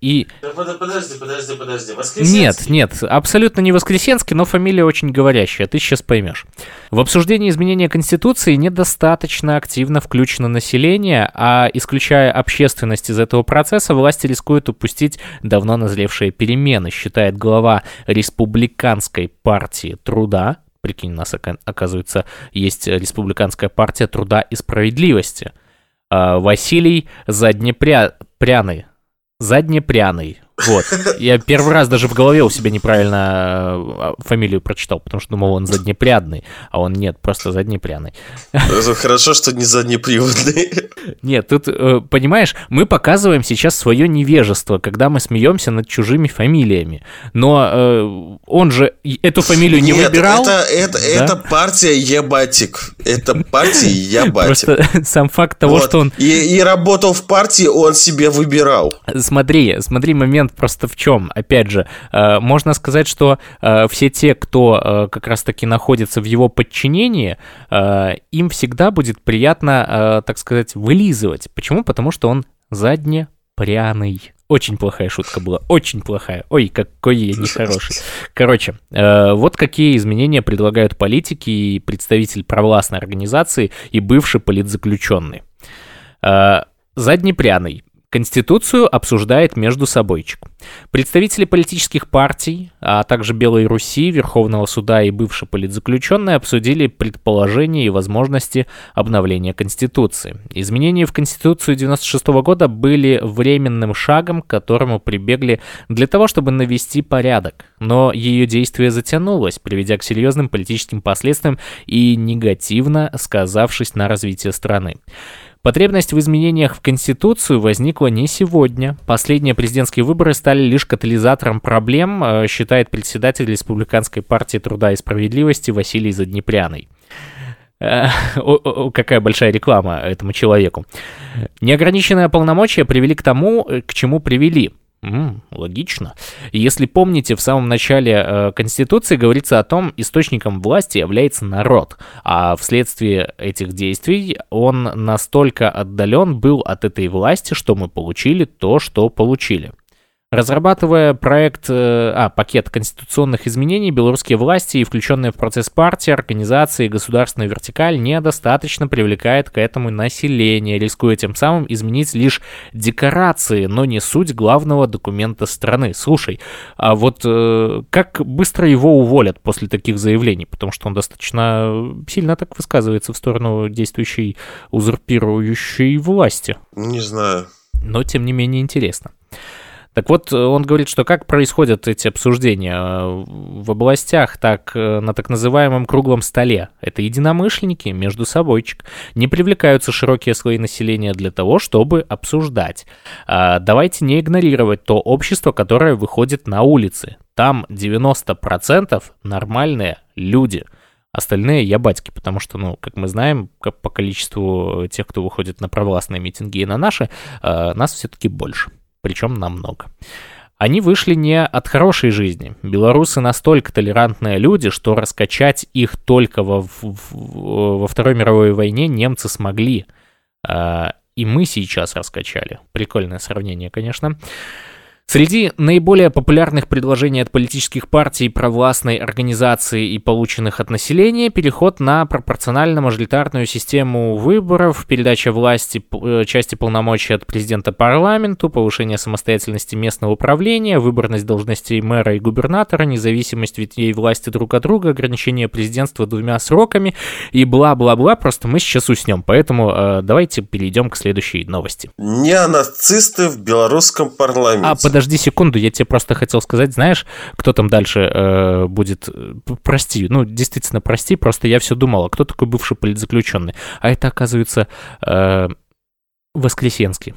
И... Подожди, подожди, подожди. Нет, нет, абсолютно не Воскресенский, но фамилия очень говорящая, ты сейчас поймешь. В обсуждении изменения Конституции недостаточно активно включено население, а исключая общественность из этого процесса, власти рискуют упустить давно назревшие перемены, считает глава Республиканской партии труда, прикинь, у нас, оказывается, есть Республиканская партия труда и справедливости, а, Василий Заднепряный, Заднепряный. Вот. Я первый раз даже в голове у себя неправильно э, фамилию прочитал, потому что думал, он заднепрядный, а он нет, просто заднепряный. Хорошо, что не заднеприводный. Нет, тут, э, понимаешь, мы показываем сейчас свое невежество, когда мы смеемся над чужими фамилиями. Но э, он же эту фамилию не нет, выбирал. Это, это, да? это партия Ебатик. Это партия Ебатик. Просто сам факт того, вот. что он... И, и работал в партии, он себе выбирал. Смотри, смотри момент просто в чем? Опять же, э, можно сказать, что э, все те, кто э, как раз-таки находится в его подчинении, им всегда будет приятно, так сказать, вылизывать. Почему? Потому что он задне пряный. Очень плохая шутка была, очень плохая. Ой, какой я нехороший. Короче, э, вот какие изменения предлагают политики и представитель провластной организации и бывший политзаключенный. Э, заднепряный. Конституцию обсуждает между собойчик. Представители политических партий, а также Белой Руси, Верховного суда и бывшие политзаключенные обсудили предположения и возможности обновления Конституции. Изменения в Конституцию 96 года были временным шагом, к которому прибегли для того, чтобы навести порядок. Но ее действие затянулось, приведя к серьезным политическим последствиям и негативно сказавшись на развитии страны. Потребность в изменениях в Конституцию возникла не сегодня. Последние президентские выборы стали лишь катализатором проблем, э, считает председатель Республиканской партии труда и справедливости Василий Заднепряный. Э, какая большая реклама этому человеку. Неограниченные полномочия привели к тому, э, к чему привели. М, логично. Если помните, в самом начале э, Конституции говорится о том, источником власти является народ, а вследствие этих действий он настолько отдален был от этой власти, что мы получили то, что получили. Разрабатывая проект, э, а, пакет конституционных изменений, белорусские власти и включенные в процесс партии, организации и государственная вертикаль недостаточно привлекает к этому население, рискуя тем самым изменить лишь декорации, но не суть главного документа страны. Слушай, а вот э, как быстро его уволят после таких заявлений? Потому что он достаточно сильно так высказывается в сторону действующей узурпирующей власти. Не знаю. Но, тем не менее, интересно. Так вот, он говорит, что как происходят эти обсуждения в областях, так э, на так называемом круглом столе. Это единомышленники между собойчик. Не привлекаются широкие слои населения для того, чтобы обсуждать. А давайте не игнорировать то общество, которое выходит на улицы. Там 90% нормальные люди. Остальные я батьки, потому что, ну, как мы знаем, по количеству тех, кто выходит на провластные митинги и на наши, э, нас все-таки больше причем намного. Они вышли не от хорошей жизни. Белорусы настолько толерантные люди, что раскачать их только во, во Второй мировой войне немцы смогли. А, и мы сейчас раскачали. Прикольное сравнение, конечно. Среди наиболее популярных предложений от политических партий, провластной организации и полученных от населения переход на пропорционально-мажоритарную систему выборов, передача власти э, части полномочий от президента парламенту, повышение самостоятельности местного управления, выборность должностей мэра и губернатора, независимость ветвей власти друг от друга, ограничение президентства двумя сроками и бла-бла-бла. Просто мы сейчас уснем, поэтому э, давайте перейдем к следующей новости. Неонацисты в белорусском парламенте. А, подожди секунду, я тебе просто хотел сказать, знаешь, кто там дальше э, будет... Прости, ну, действительно, прости, просто я все думал, а кто такой бывший политзаключенный? А это, оказывается, э, Воскресенский.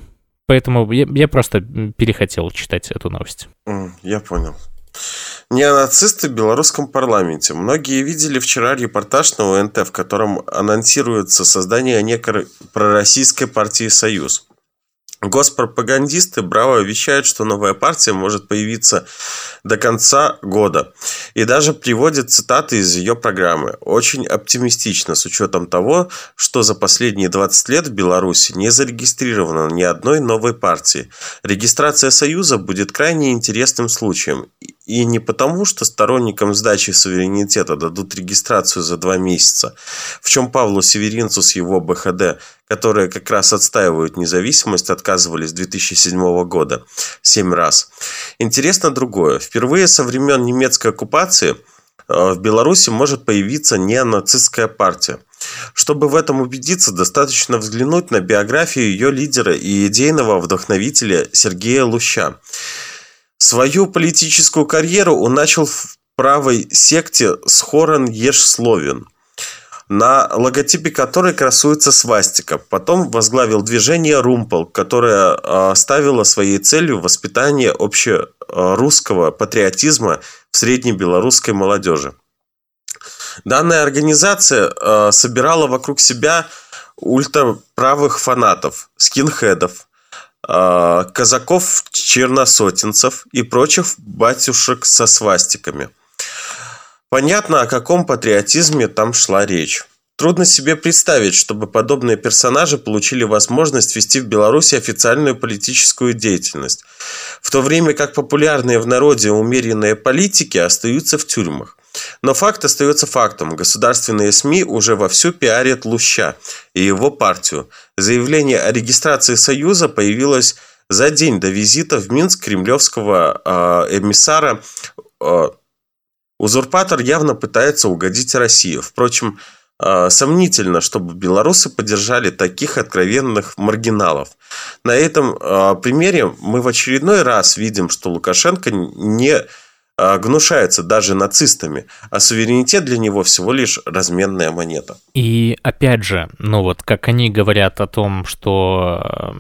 Поэтому я, я просто перехотел читать эту новость. Я понял. Неонацисты в белорусском парламенте. Многие видели вчера репортаж на УНТ, в котором анонсируется создание некой пророссийской партии «Союз». Госпропагандисты браво вещают, что новая партия может появиться до конца года. И даже приводят цитаты из ее программы. Очень оптимистично, с учетом того, что за последние 20 лет в Беларуси не зарегистрировано ни одной новой партии. Регистрация Союза будет крайне интересным случаем. И не потому, что сторонникам сдачи суверенитета дадут регистрацию за два месяца, в чем Павлу Северинцу с его БХД, которые как раз отстаивают независимость, отказывались с 2007 года семь раз. Интересно другое. Впервые со времен немецкой оккупации э, в Беларуси может появиться неонацистская партия. Чтобы в этом убедиться, достаточно взглянуть на биографию ее лидера и идейного вдохновителя Сергея Луща. Свою политическую карьеру он начал в правой секте Схорен Еш-Словен, на логотипе которой красуется свастика. Потом возглавил движение «Румпол», которое а, ставило своей целью воспитание общерусского патриотизма в среднебелорусской молодежи. Данная организация а, собирала вокруг себя ультраправых фанатов, скинхедов, а, казаков-черносотенцев и прочих батюшек со свастиками. Понятно, о каком патриотизме там шла речь. Трудно себе представить, чтобы подобные персонажи получили возможность вести в Беларуси официальную политическую деятельность, в то время как популярные в народе умеренные политики остаются в тюрьмах. Но факт остается фактом. Государственные СМИ уже вовсю пиарят Луща и его партию. Заявление о регистрации Союза появилось за день до визита в Минск кремлевского э, эмиссара. Э, узурпатор явно пытается угодить России. Впрочем, э, сомнительно, чтобы белорусы поддержали таких откровенных маргиналов. На этом э, примере мы в очередной раз видим, что Лукашенко не а, гнушается даже нацистами, а суверенитет для него всего лишь разменная монета. И опять же, ну вот как они говорят о том, что...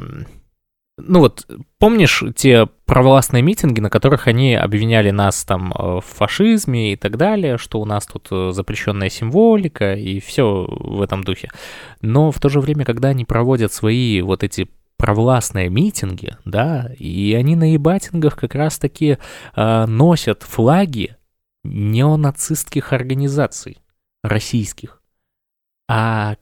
Ну вот, помнишь те провластные митинги, на которых они обвиняли нас там э, в фашизме и так далее, что у нас тут э, запрещенная символика и все в этом духе. Но в то же время, когда они проводят свои вот эти провластные митинги, да, и они на ебатингах как раз-таки э, носят флаги неонацистских организаций российских. А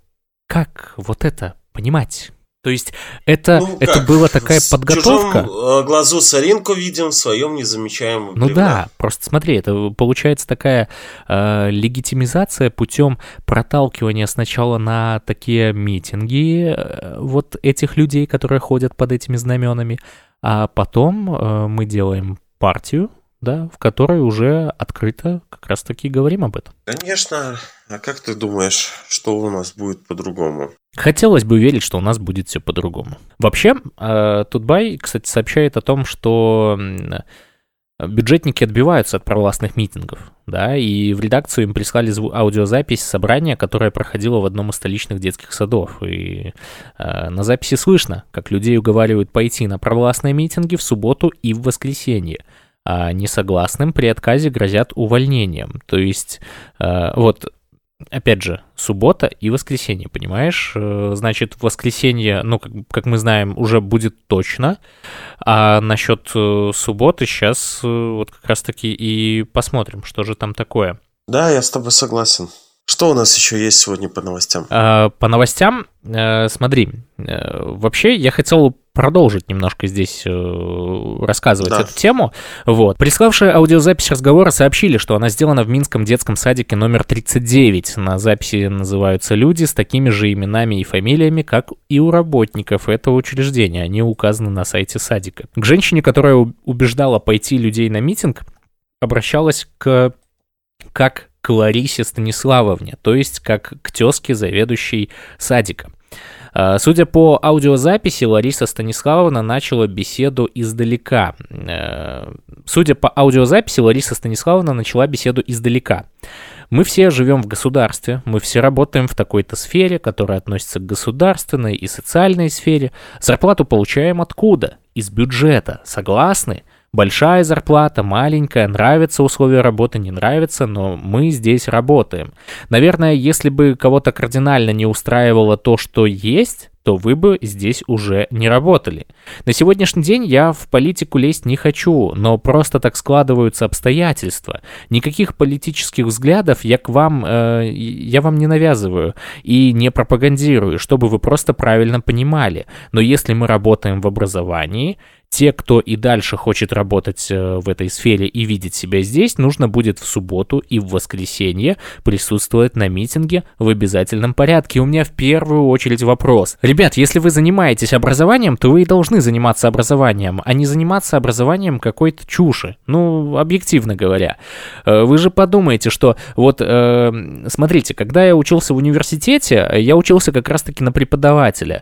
как вот это понимать? То есть это, ну, это была такая в подготовка. В чужом э, глазу соринку видим, в своем не замечаем. Ну бревна. да, просто смотри, это получается такая э, легитимизация путем проталкивания сначала на такие митинги э, вот этих людей, которые ходят под этими знаменами, а потом э, мы делаем партию, да, в которой уже открыто как раз-таки говорим об этом. Конечно. А как ты думаешь, что у нас будет по-другому? Хотелось бы верить, что у нас будет все по-другому. Вообще, э, Тутбай, кстати, сообщает о том, что бюджетники отбиваются от провластных митингов, да, и в редакцию им прислали аудиозапись собрания, которое проходило в одном из столичных детских садов. И э, на записи слышно, как людей уговаривают пойти на провластные митинги в субботу и в воскресенье а несогласным при отказе грозят увольнением. То есть, э, вот опять же, суббота и воскресенье, понимаешь? Э, значит, в воскресенье, ну, как, как мы знаем, уже будет точно, а насчет э, субботы сейчас э, вот как раз-таки и посмотрим, что же там такое. Да, я с тобой согласен. Что у нас еще есть сегодня по новостям? А, по новостям, смотри, вообще я хотел продолжить немножко здесь э, рассказывать да. эту тему. Вот. Приславшие аудиозапись разговора сообщили, что она сделана в Минском детском садике номер 39. На записи называются люди с такими же именами и фамилиями, как и у работников этого учреждения. Они указаны на сайте садика. К женщине, которая убеждала пойти людей на митинг, обращалась к как к Ларисе Станиславовне, то есть как к тезке заведующей садика. Э, судя по аудиозаписи, Лариса Станиславовна начала беседу издалека. Э, судя по аудиозаписи, Лариса Станиславовна начала беседу издалека. Мы все живем в государстве, мы все работаем в такой-то сфере, которая относится к государственной и социальной сфере. Зарплату получаем откуда? Из бюджета. Согласны? Большая зарплата, маленькая, нравятся условия работы, не нравятся, но мы здесь работаем. Наверное, если бы кого-то кардинально не устраивало то, что есть, то вы бы здесь уже не работали. На сегодняшний день я в политику лезть не хочу, но просто так складываются обстоятельства. Никаких политических взглядов я к вам, э, я вам не навязываю и не пропагандирую, чтобы вы просто правильно понимали. Но если мы работаем в образовании, те, кто и дальше хочет работать э, в этой сфере и видеть себя здесь, нужно будет в субботу и в воскресенье присутствовать на митинге в обязательном порядке. у меня в первую очередь вопрос. Ребят, если вы занимаетесь образованием, то вы и должны заниматься образованием, а не заниматься образованием какой-то чуши. Ну, объективно говоря. Э, вы же подумаете, что вот, э, смотрите, когда я учился в университете, я учился как раз-таки на преподавателя.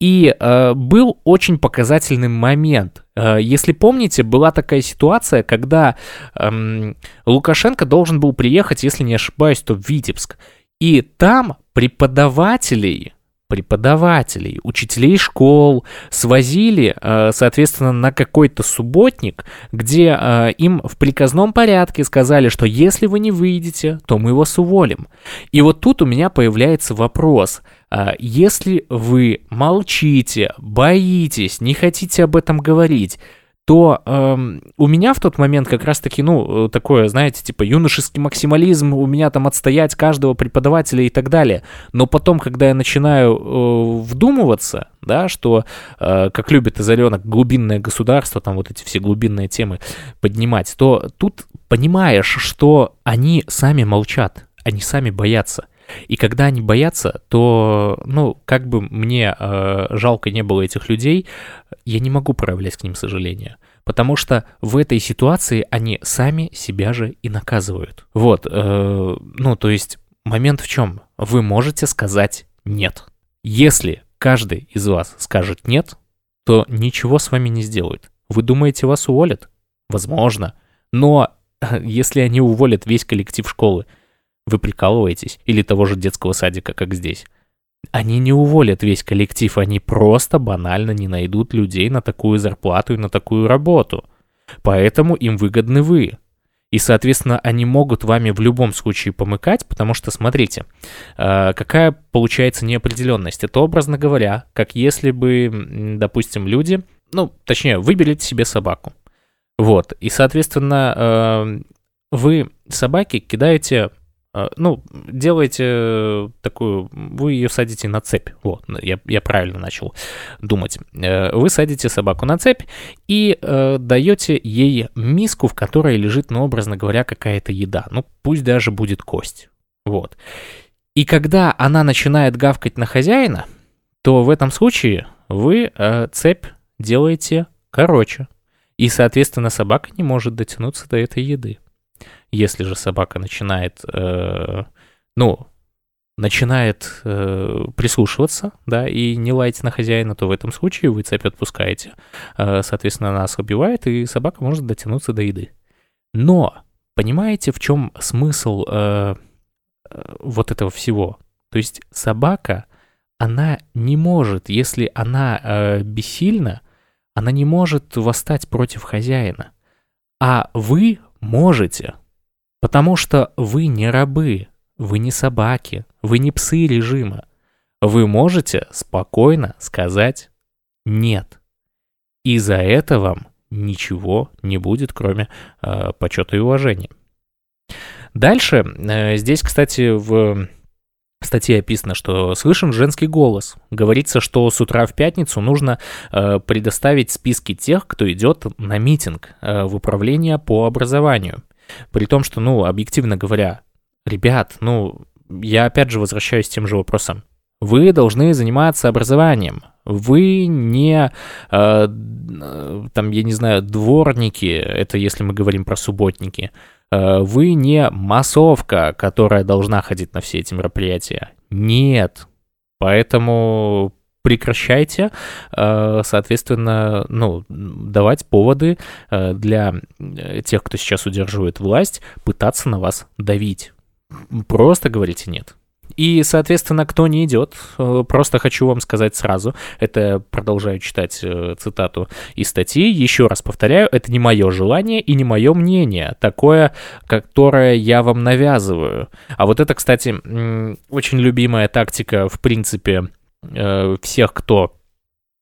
И э, был очень показательный момент. Э, если помните, была такая ситуация, когда э, Лукашенко должен был приехать, если не ошибаюсь, то в Витебск. И там преподавателей преподавателей, учителей школ свозили, э, соответственно, на какой-то субботник, где э, им в приказном порядке сказали, что если вы не выйдете, то мы вас уволим. И вот тут у меня появляется вопрос. Э, если вы молчите, боитесь, не хотите об этом говорить, то эм, у меня в тот момент как раз-таки, ну, э, такое, знаете, типа юношеский максимализм, у меня там отстоять каждого преподавателя и так далее. Но потом, когда я начинаю э, вдумываться, да, что, э, как любит Изаренок, глубинное государство, там вот эти все глубинные темы поднимать, то тут понимаешь, что они сами молчат, они сами боятся. И когда они боятся, то, ну, как бы мне э, жалко не было этих людей, я не могу проявлять к ним сожаление. Потому что в этой ситуации они сами себя же и наказывают. Вот, э, ну, то есть момент в чем? Вы можете сказать «нет». Если каждый из вас скажет «нет», то ничего с вами не сделают. Вы думаете, вас уволят? Возможно. Но если они уволят весь коллектив школы, вы прикалываетесь? Или того же детского садика, как здесь? Они не уволят весь коллектив, они просто банально не найдут людей на такую зарплату и на такую работу. Поэтому им выгодны вы. И, соответственно, они могут вами в любом случае помыкать, потому что, смотрите, э, какая получается неопределенность. Это, образно говоря, как если бы, допустим, люди, ну, точнее, выберите себе собаку. Вот, и, соответственно, э, вы собаке кидаете ну, делаете э, такую, вы ее садите на цепь, вот, я, я правильно начал думать. Э, вы садите собаку на цепь и э, даете ей миску, в которой лежит, ну, образно говоря, какая-то еда, ну, пусть даже будет кость, вот. И когда она начинает гавкать на хозяина, то в этом случае вы э, цепь делаете короче, и, соответственно, собака не может дотянуться до этой еды. Если же собака начинает, э, ну, начинает э, прислушиваться, да, и не лаять на хозяина, то в этом случае вы цепь отпускаете. Э, соответственно, она ослабевает, и собака может дотянуться до еды. Но понимаете, в чем смысл э, э, вот этого всего? То есть собака, она не может, если она э, бессильна, она не может восстать против хозяина. А вы можете. Потому что вы не рабы, вы не собаки, вы не псы режима. Вы можете спокойно сказать «нет». И за это вам ничего не будет, кроме э, почета и уважения. Дальше, э, здесь, кстати, в статье описано, что слышен женский голос. Говорится, что с утра в пятницу нужно э, предоставить списки тех, кто идет на митинг э, в управление по образованию. При том, что, ну, объективно говоря, ребят, ну, я опять же возвращаюсь к тем же вопросам. Вы должны заниматься образованием. Вы не, э, там, я не знаю, дворники, это если мы говорим про субботники. Э, вы не массовка, которая должна ходить на все эти мероприятия. Нет. Поэтому прекращайте, э, соответственно, ну, давать поводы э, для э, тех, кто сейчас удерживает власть, пытаться на вас давить. Просто говорите нет. И, соответственно, кто не идет, просто хочу вам сказать сразу, это продолжаю читать цитату из статьи, еще раз повторяю, это не мое желание и не мое мнение, такое, которое я вам навязываю. А вот это, кстати, очень любимая тактика, в принципе, всех, кто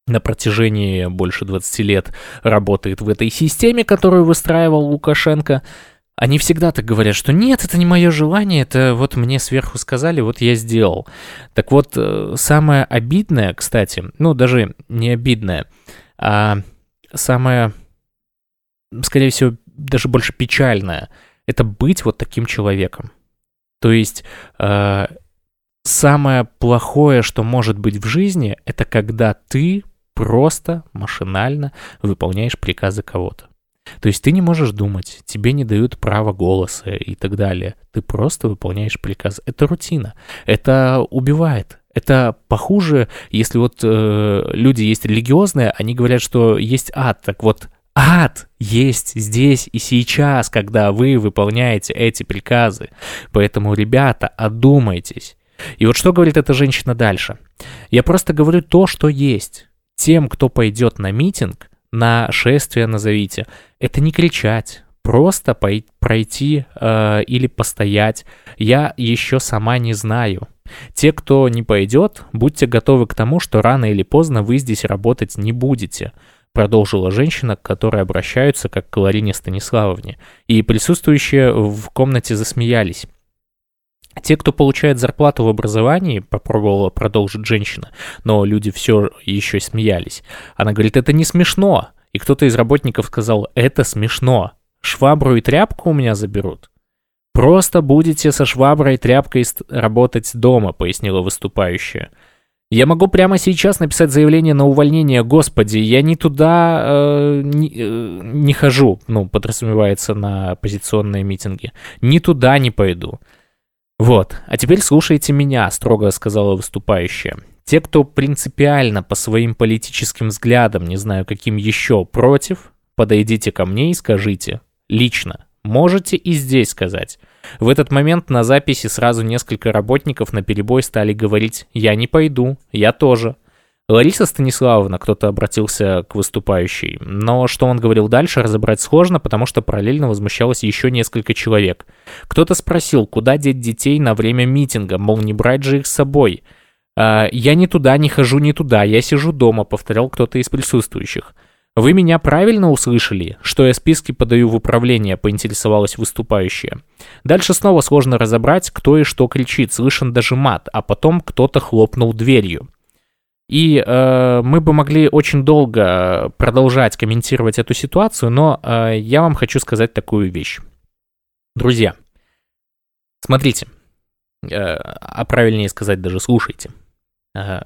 на протяжении больше 20 лет работает в этой системе, которую выстраивал Лукашенко – они всегда так говорят, что нет, это не мое желание, это вот мне сверху сказали, вот я сделал. Так вот, э, самое обидное, кстати, ну даже не обидное, а самое, скорее всего, даже больше печальное, это быть вот таким человеком. То есть э, самое плохое, что может быть в жизни, это когда ты просто машинально выполняешь приказы кого-то. То есть ты не можешь думать, тебе не дают права голоса и так далее. Ты просто выполняешь приказ. Это рутина. Это убивает. Это похуже, если вот э, люди есть религиозные, они говорят, что есть ад. Так вот, ад есть здесь и сейчас, когда вы выполняете эти приказы. Поэтому, ребята, одумайтесь. И вот что говорит эта женщина дальше? Я просто говорю то, что есть. Тем, кто пойдет на митинг, на шествие назовите. Это не кричать, просто пройти э, или постоять. Я еще сама не знаю. Те, кто не пойдет, будьте готовы к тому, что рано или поздно вы здесь работать не будете продолжила женщина, к которой обращаются как к Ларине Станиславовне. И присутствующие в комнате засмеялись. Те, кто получает зарплату в образовании, попробовала продолжить женщина, но люди все еще смеялись. Она говорит, это не смешно. И кто-то из работников сказал, это смешно. Швабру и тряпку у меня заберут. Просто будете со шваброй и тряпкой работать дома, пояснила выступающая. Я могу прямо сейчас написать заявление на увольнение, господи, я не туда э, не, э, не хожу, ну, подразумевается на оппозиционные митинги, ни туда не пойду. «Вот, а теперь слушайте меня», — строго сказала выступающая. «Те, кто принципиально по своим политическим взглядам, не знаю каким еще, против, подойдите ко мне и скажите. Лично. Можете и здесь сказать». В этот момент на записи сразу несколько работников на перебой стали говорить «Я не пойду, я тоже». Лариса Станиславовна, кто-то обратился к выступающей, но что он говорил дальше, разобрать сложно, потому что параллельно возмущалось еще несколько человек. Кто-то спросил, куда деть детей на время митинга, мол, не брать же их с собой. «А, «Я ни туда не хожу, ни туда, я сижу дома», — повторял кто-то из присутствующих. «Вы меня правильно услышали, что я списки подаю в управление?» — поинтересовалась выступающая. Дальше снова сложно разобрать, кто и что кричит, слышен даже мат, а потом кто-то хлопнул дверью. И э, мы бы могли очень долго продолжать комментировать эту ситуацию, но э, я вам хочу сказать такую вещь. Друзья, смотрите, э, а правильнее сказать даже слушайте. Э,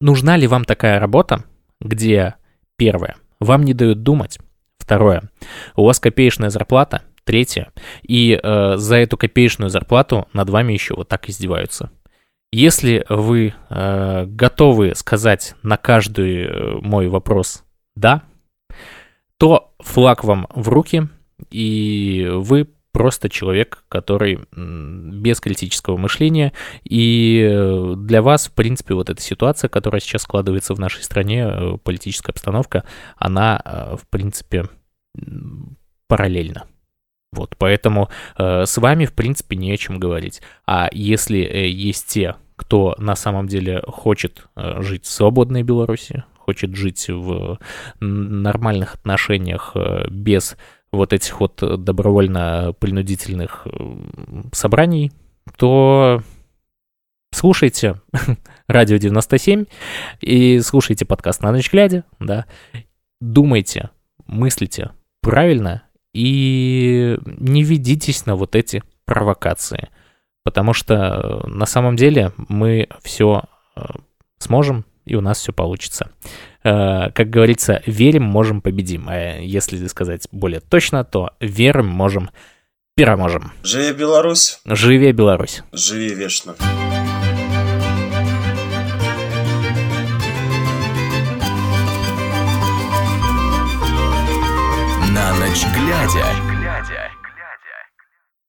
нужна ли вам такая работа, где, первое, вам не дают думать, второе, у вас копеечная зарплата, третье, и э, за эту копеечную зарплату над вами еще вот так издеваются. Если вы э, готовы сказать на каждый э, мой вопрос «да», то флаг вам в руки, и вы просто человек, который без критического мышления, и э, для вас, в принципе, вот эта ситуация, которая сейчас складывается в нашей стране, э, политическая обстановка, она, в принципе, параллельна. Вот, поэтому э, с вами, в принципе, не о чем говорить. А если э, есть те, кто на самом деле хочет э, жить в свободной Беларуси, хочет жить в нормальных отношениях э, без вот этих вот добровольно-принудительных э, собраний, то слушайте радио 97 и слушайте подкаст на ночь глядя, да, думайте, мыслите правильно и не ведитесь на вот эти провокации. Потому что э, на самом деле мы все э, сможем, и у нас все получится. Э, как говорится, верим, можем, победим. А если сказать более точно, то верим, можем, переможем. Живи Беларусь! Живи Беларусь! Живи вечно! На ночь глядя.